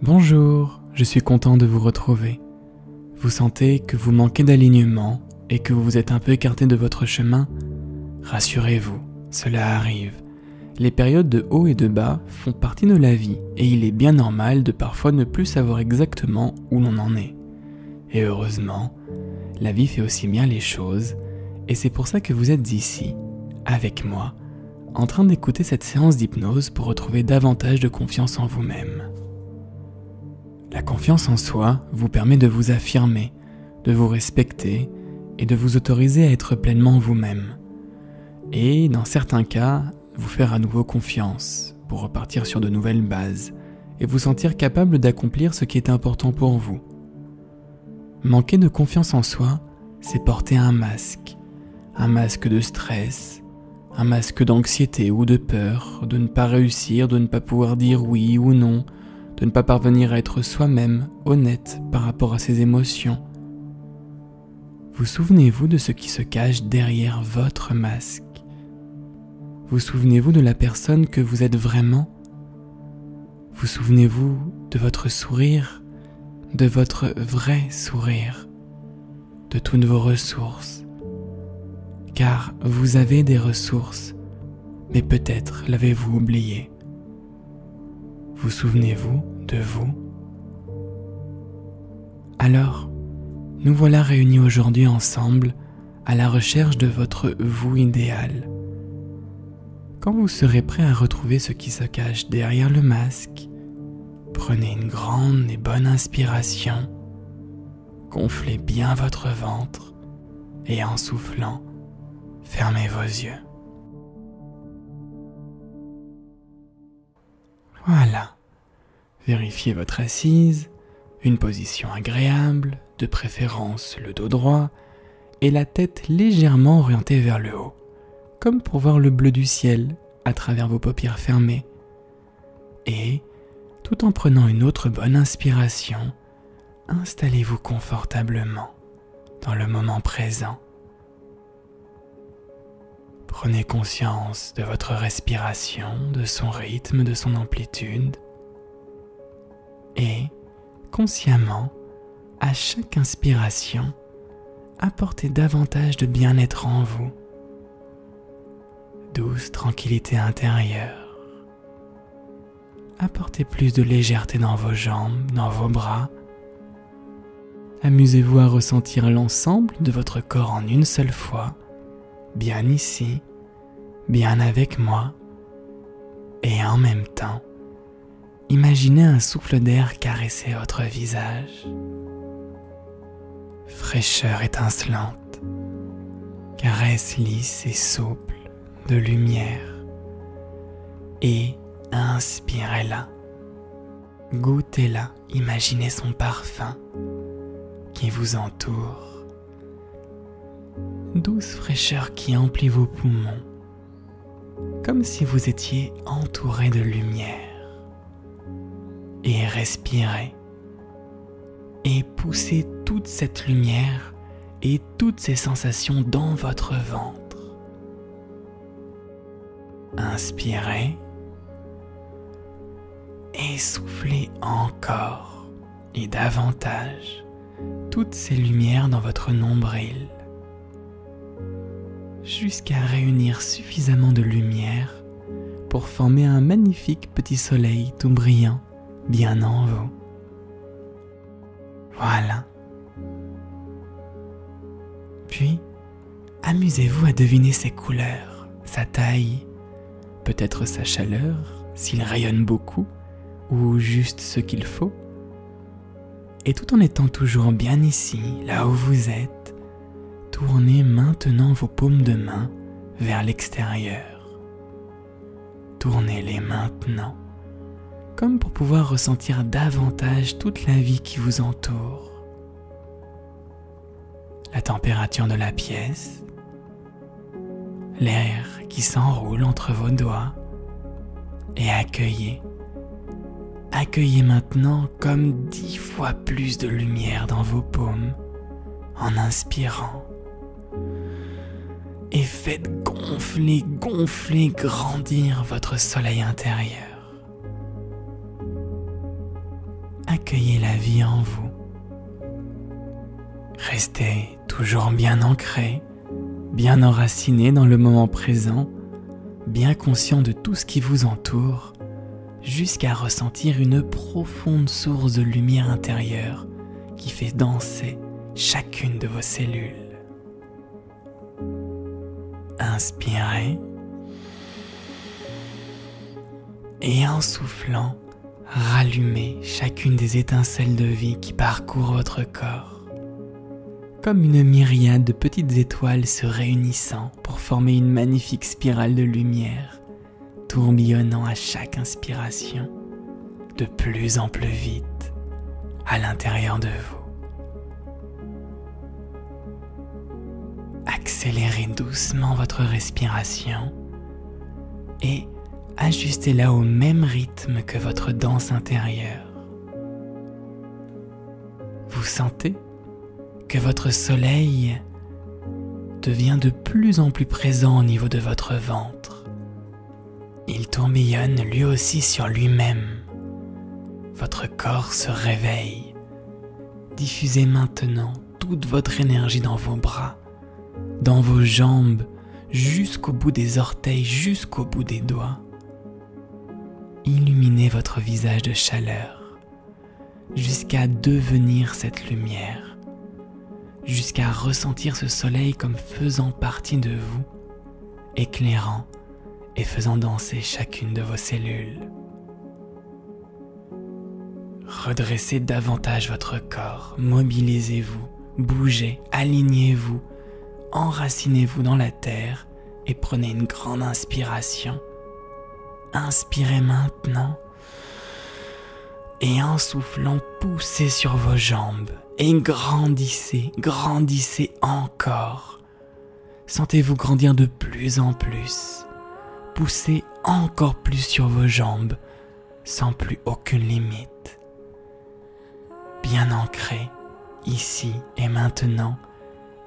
Bonjour, je suis content de vous retrouver. Vous sentez que vous manquez d'alignement et que vous vous êtes un peu écarté de votre chemin? Rassurez-vous, cela arrive. Les périodes de haut et de bas font partie de la vie et il est bien normal de parfois ne plus savoir exactement où l'on en est. Et heureusement, la vie fait aussi bien les choses et c'est pour ça que vous êtes ici, avec moi, en train d'écouter cette séance d'hypnose pour retrouver davantage de confiance en vous-même. La confiance en soi vous permet de vous affirmer, de vous respecter et de vous autoriser à être pleinement vous-même. Et dans certains cas, vous faire à nouveau confiance pour repartir sur de nouvelles bases et vous sentir capable d'accomplir ce qui est important pour vous. Manquer de confiance en soi, c'est porter un masque, un masque de stress, un masque d'anxiété ou de peur, de ne pas réussir, de ne pas pouvoir dire oui ou non, de ne pas parvenir à être soi-même honnête par rapport à ses émotions. Vous souvenez-vous de ce qui se cache derrière votre masque? Vous souvenez-vous de la personne que vous êtes vraiment? Vous souvenez-vous de votre sourire, de votre vrai sourire, de toutes vos ressources? Car vous avez des ressources, mais peut-être l'avez-vous oublié. Vous souvenez-vous de vous? Alors, nous voilà réunis aujourd'hui ensemble à la recherche de votre vous idéal. Quand vous serez prêt à retrouver ce qui se cache derrière le masque, prenez une grande et bonne inspiration, gonflez bien votre ventre et en soufflant, fermez vos yeux. Voilà. Vérifiez votre assise, une position agréable, de préférence le dos droit, et la tête légèrement orientée vers le haut, comme pour voir le bleu du ciel à travers vos paupières fermées. Et, tout en prenant une autre bonne inspiration, installez-vous confortablement dans le moment présent. Prenez conscience de votre respiration, de son rythme, de son amplitude. Et, consciemment, à chaque inspiration, apportez davantage de bien-être en vous. Douce tranquillité intérieure. Apportez plus de légèreté dans vos jambes, dans vos bras. Amusez-vous à ressentir l'ensemble de votre corps en une seule fois bien ici, bien avec moi, et en même temps, imaginez un souffle d'air caresser votre visage. Fraîcheur étincelante, caresse lisse et souple de lumière, et inspirez-la, goûtez-la, imaginez son parfum qui vous entoure douce fraîcheur qui emplit vos poumons, comme si vous étiez entouré de lumière. Et respirez. Et poussez toute cette lumière et toutes ces sensations dans votre ventre. Inspirez. Et soufflez encore et davantage toutes ces lumières dans votre nombril jusqu'à réunir suffisamment de lumière pour former un magnifique petit soleil tout brillant bien en vous. Voilà. Puis, amusez-vous à deviner ses couleurs, sa taille, peut-être sa chaleur, s'il rayonne beaucoup, ou juste ce qu'il faut. Et tout en étant toujours bien ici, là où vous êtes, Tournez maintenant vos paumes de main vers l'extérieur. Tournez-les maintenant, comme pour pouvoir ressentir davantage toute la vie qui vous entoure. La température de la pièce, l'air qui s'enroule entre vos doigts, et accueillez. Accueillez maintenant comme dix fois plus de lumière dans vos paumes en inspirant faites gonfler, gonfler, grandir votre soleil intérieur. accueillez la vie en vous. Restez toujours bien ancré, bien enraciné dans le moment présent, bien conscient de tout ce qui vous entoure, jusqu'à ressentir une profonde source de lumière intérieure qui fait danser chacune de vos cellules. Inspirez et en soufflant, rallumez chacune des étincelles de vie qui parcourent votre corps, comme une myriade de petites étoiles se réunissant pour former une magnifique spirale de lumière, tourbillonnant à chaque inspiration, de plus en plus vite, à l'intérieur de vous. Accélérez doucement votre respiration et ajustez-la au même rythme que votre danse intérieure. Vous sentez que votre soleil devient de plus en plus présent au niveau de votre ventre. Il tourbillonne lui aussi sur lui-même. Votre corps se réveille. Diffusez maintenant toute votre énergie dans vos bras, dans vos jambes, jusqu'au bout des orteils, jusqu'au bout des doigts illuminez votre visage de chaleur jusqu'à devenir cette lumière, jusqu'à ressentir ce soleil comme faisant partie de vous, éclairant et faisant danser chacune de vos cellules. Redressez davantage votre corps, mobilisez-vous, bougez, alignez-vous, enracinez-vous dans la terre et prenez une grande inspiration Inspirez maintenant et en soufflant, poussez sur vos jambes et grandissez, grandissez encore. Sentez-vous grandir de plus en plus. Poussez encore plus sur vos jambes sans plus aucune limite. Bien ancré ici et maintenant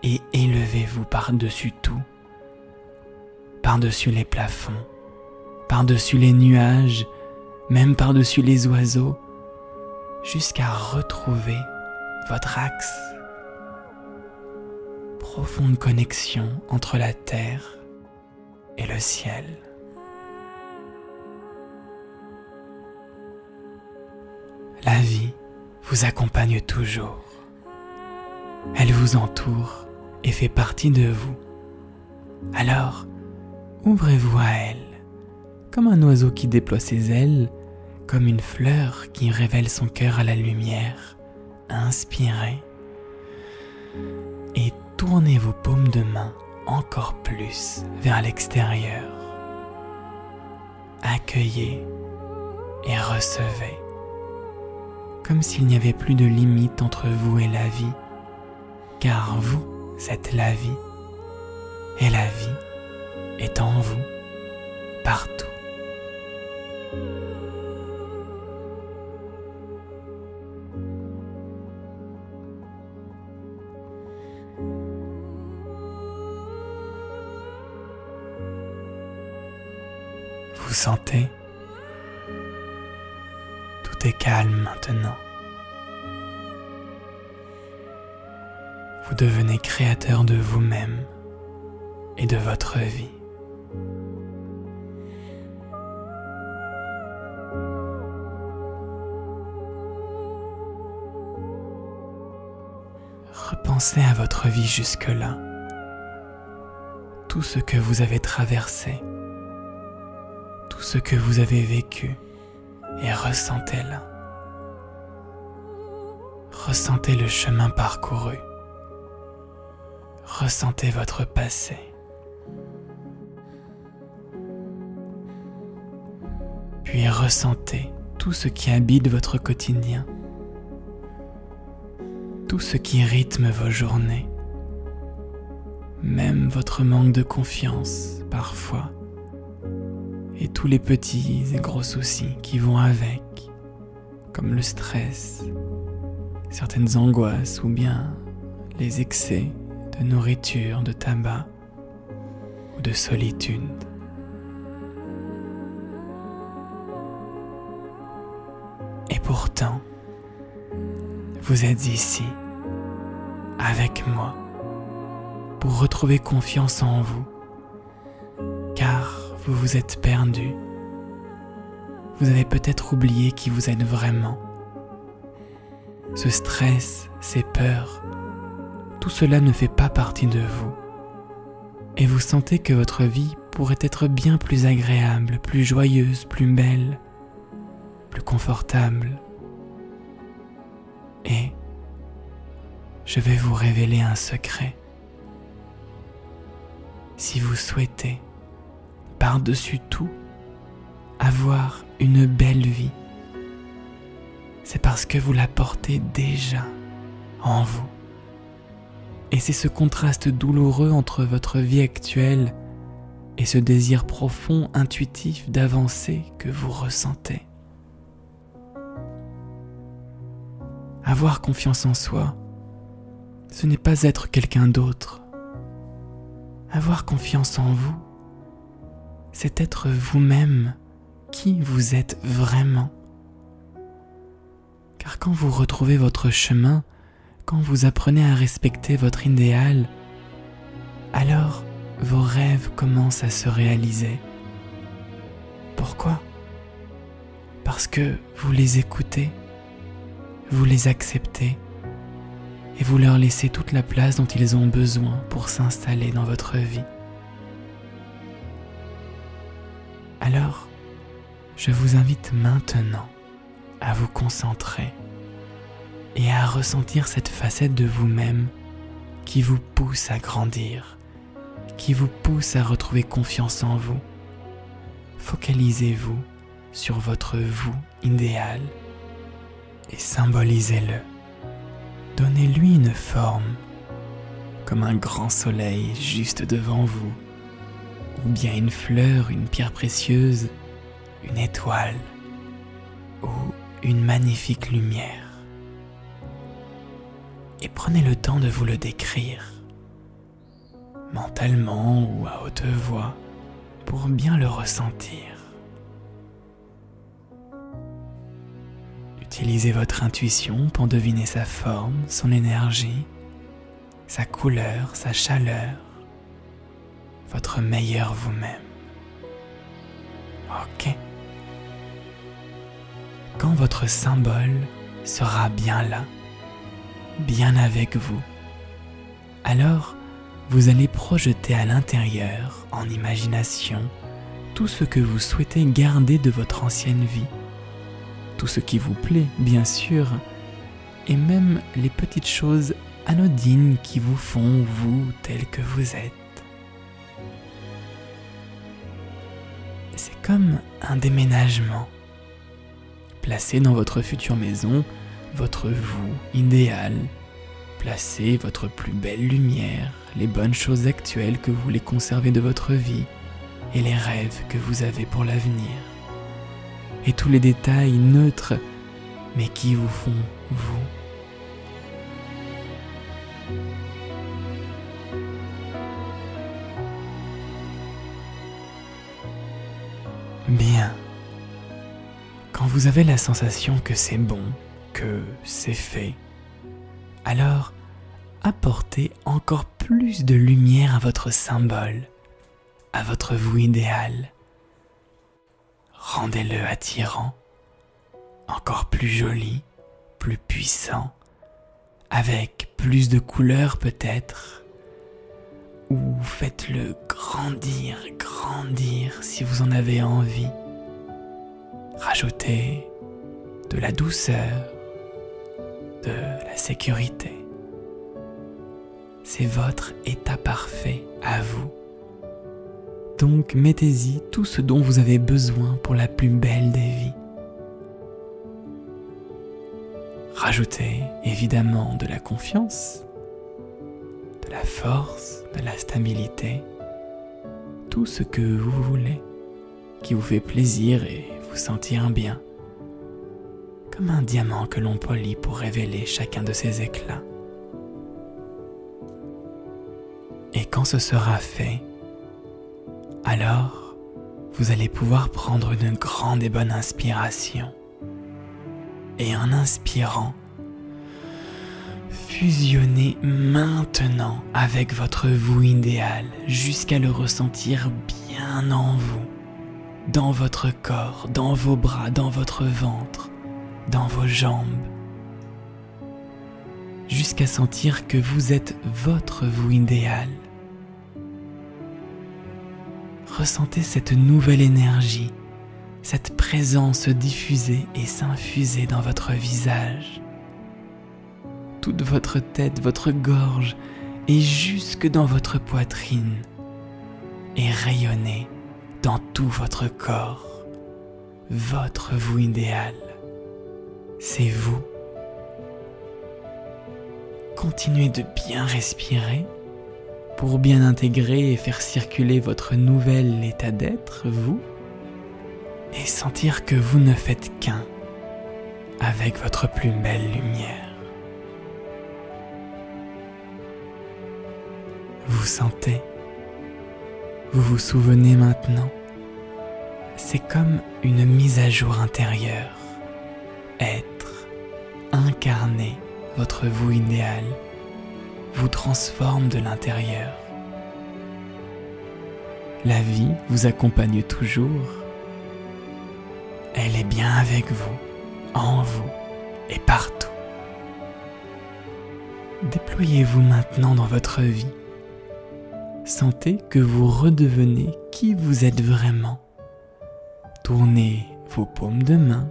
et élevez-vous par-dessus tout, par-dessus les plafonds par-dessus les nuages, même par-dessus les oiseaux, jusqu'à retrouver votre axe. Profonde connexion entre la terre et le ciel. La vie vous accompagne toujours. Elle vous entoure et fait partie de vous. Alors, ouvrez-vous à elle comme un oiseau qui déploie ses ailes, comme une fleur qui révèle son cœur à la lumière. Inspirez et tournez vos paumes de main encore plus vers l'extérieur. Accueillez et recevez, comme s'il n'y avait plus de limite entre vous et la vie, car vous êtes la vie, et la vie est en vous, partout. Vous sentez Tout est calme maintenant. Vous devenez créateur de vous-même et de votre vie. Repensez à votre vie jusque-là, tout ce que vous avez traversé, tout ce que vous avez vécu et ressentez-le. Ressentez le chemin parcouru. Ressentez votre passé. Puis ressentez tout ce qui habite votre quotidien. Tout ce qui rythme vos journées, même votre manque de confiance parfois, et tous les petits et gros soucis qui vont avec, comme le stress, certaines angoisses ou bien les excès de nourriture, de tabac ou de solitude. Et pourtant, vous êtes ici, avec moi, pour retrouver confiance en vous, car vous vous êtes perdu. Vous avez peut-être oublié qui vous êtes vraiment. Ce stress, ces peurs, tout cela ne fait pas partie de vous. Et vous sentez que votre vie pourrait être bien plus agréable, plus joyeuse, plus belle, plus confortable. Et je vais vous révéler un secret. Si vous souhaitez, par-dessus tout, avoir une belle vie, c'est parce que vous la portez déjà en vous. Et c'est ce contraste douloureux entre votre vie actuelle et ce désir profond, intuitif d'avancer que vous ressentez. Avoir confiance en soi, ce n'est pas être quelqu'un d'autre. Avoir confiance en vous, c'est être vous-même qui vous êtes vraiment. Car quand vous retrouvez votre chemin, quand vous apprenez à respecter votre idéal, alors vos rêves commencent à se réaliser. Pourquoi? Parce que vous les écoutez, vous les acceptez et vous leur laissez toute la place dont ils ont besoin pour s'installer dans votre vie. Alors, je vous invite maintenant à vous concentrer et à ressentir cette facette de vous-même qui vous pousse à grandir, qui vous pousse à retrouver confiance en vous. Focalisez-vous sur votre vous idéal et symbolisez-le. Donnez-lui une forme, comme un grand soleil juste devant vous, ou bien une fleur, une pierre précieuse, une étoile, ou une magnifique lumière et prenez le temps de vous le décrire, mentalement ou à haute voix, pour bien le ressentir. Utilisez votre intuition pour deviner sa forme, son énergie, sa couleur, sa chaleur, votre meilleur vous-même. Ok. Quand votre symbole sera bien là, bien avec vous. Alors, vous allez projeter à l'intérieur, en imagination, tout ce que vous souhaitez garder de votre ancienne vie, tout ce qui vous plaît, bien sûr, et même les petites choses anodines qui vous font vous tel que vous êtes. C'est comme un déménagement. Placé dans votre future maison, votre vous idéal. Placez votre plus belle lumière, les bonnes choses actuelles que vous voulez conserver de votre vie et les rêves que vous avez pour l'avenir. Et tous les détails neutres, mais qui vous font vous. Bien. Quand vous avez la sensation que c'est bon, que c'est fait, alors apportez encore plus de lumière à votre symbole, à votre vous idéal. Rendez-le attirant, encore plus joli, plus puissant, avec plus de couleurs peut-être, ou faites-le grandir, grandir si vous en avez envie. Rajoutez de la douceur, de la sécurité. C'est votre état parfait à vous. Donc mettez-y tout ce dont vous avez besoin pour la plus belle des vies. Rajoutez évidemment de la confiance, de la force, de la stabilité, tout ce que vous voulez, qui vous fait plaisir et vous sentir bien comme un diamant que l'on polit pour révéler chacun de ses éclats. Et quand ce sera fait, alors vous allez pouvoir prendre une grande et bonne inspiration. Et en inspirant, fusionnez maintenant avec votre vous idéal jusqu'à le ressentir bien en vous, dans votre corps, dans vos bras, dans votre ventre, dans vos jambes, jusqu'à sentir que vous êtes votre vous idéal. Ressentez cette nouvelle énergie, cette présence diffuser et s'infuser dans votre visage toute votre tête, votre gorge et jusque dans votre poitrine et rayonner dans tout votre corps. Votre vous idéal, c'est vous. Continuez de bien respirer pour bien intégrer et faire circuler votre nouvel état d'être, vous, et sentir que vous ne faites qu'un avec votre plus belle lumière. Vous sentez, vous vous souvenez maintenant. C'est comme une mise à jour intérieure. Incarner votre vous idéal vous transforme de l'intérieur. La vie vous accompagne toujours. Elle est bien avec vous, en vous et partout. Déployez-vous maintenant dans votre vie sentez que vous redevenez qui vous êtes vraiment. Tournez vos paumes de main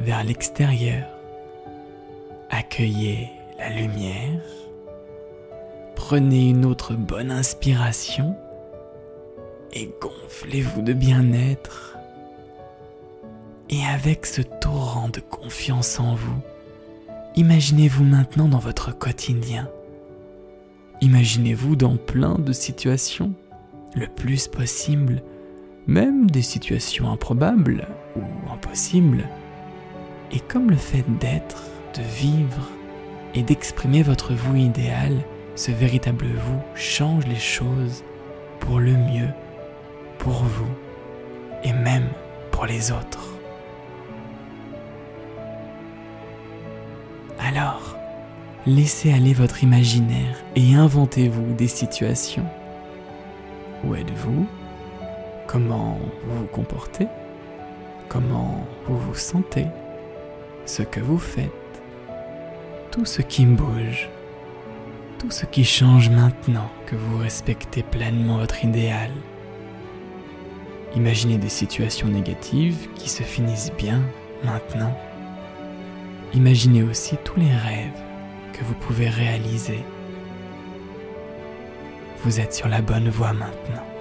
vers l'extérieur. Accueillez la lumière. Prenez une autre bonne inspiration et gonflez-vous de bien-être. Et avec ce torrent de confiance en vous, imaginez-vous maintenant dans votre quotidien Imaginez-vous dans plein de situations, le plus possible, même des situations improbables ou impossibles. Et comme le fait d'être, de vivre et d'exprimer votre vous idéal, ce véritable vous change les choses pour le mieux, pour vous et même pour les autres. Alors, Laissez aller votre imaginaire et inventez-vous des situations. Où êtes-vous? Comment vous vous comportez? Comment vous vous sentez? Ce que vous faites? Tout ce qui bouge Tout ce qui change maintenant que vous respectez pleinement votre idéal. Imaginez des situations négatives qui se finissent bien maintenant. Imaginez aussi tous les rêves que vous pouvez réaliser. Vous êtes sur la bonne voie maintenant.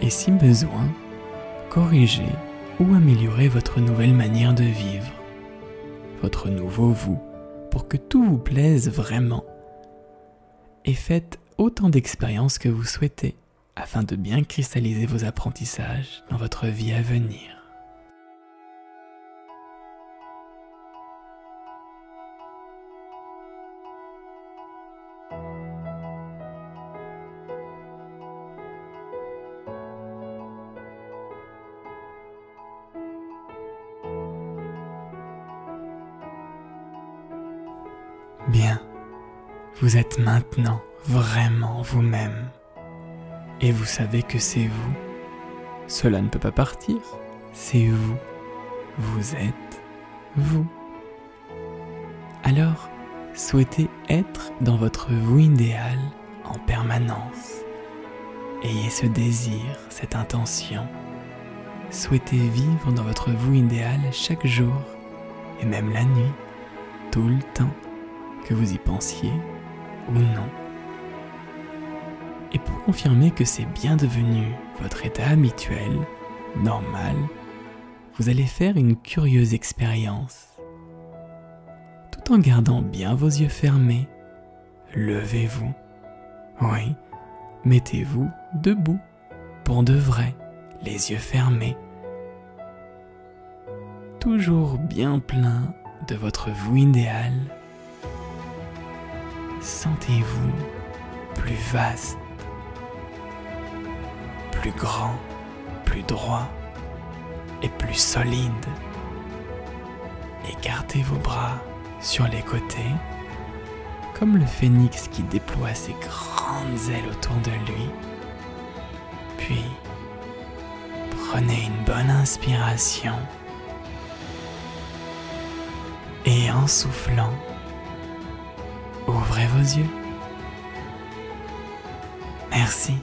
Et si besoin, corrigez ou améliorer votre nouvelle manière de vivre, votre nouveau vous, pour que tout vous plaise vraiment. Et faites autant d'expériences que vous souhaitez afin de bien cristalliser vos apprentissages dans votre vie à venir. Bien, vous êtes maintenant vraiment vous-même. Et vous savez que c'est vous. Cela ne peut pas partir. C'est vous. Vous êtes vous. Alors, souhaitez être dans votre vous idéal en permanence. Ayez ce désir, cette intention. Souhaitez vivre dans votre vous idéal chaque jour et même la nuit, tout le temps que vous y pensiez ou non. Et pour confirmer que c'est bien devenu votre état habituel, normal, vous allez faire une curieuse expérience. Tout en gardant bien vos yeux fermés, levez-vous. Oui, mettez-vous debout, pour de vrai, les yeux fermés. toujours bien plein de votre vous idéal, sentez-vous plus vaste, plus grand, plus droit et plus solide. Écartez vos bras sur les côtés, comme le phénix qui déploie ses grandes ailes autour de lui. Puis, prenez une bonne inspiration et en soufflant, ouvrez vos yeux. Merci.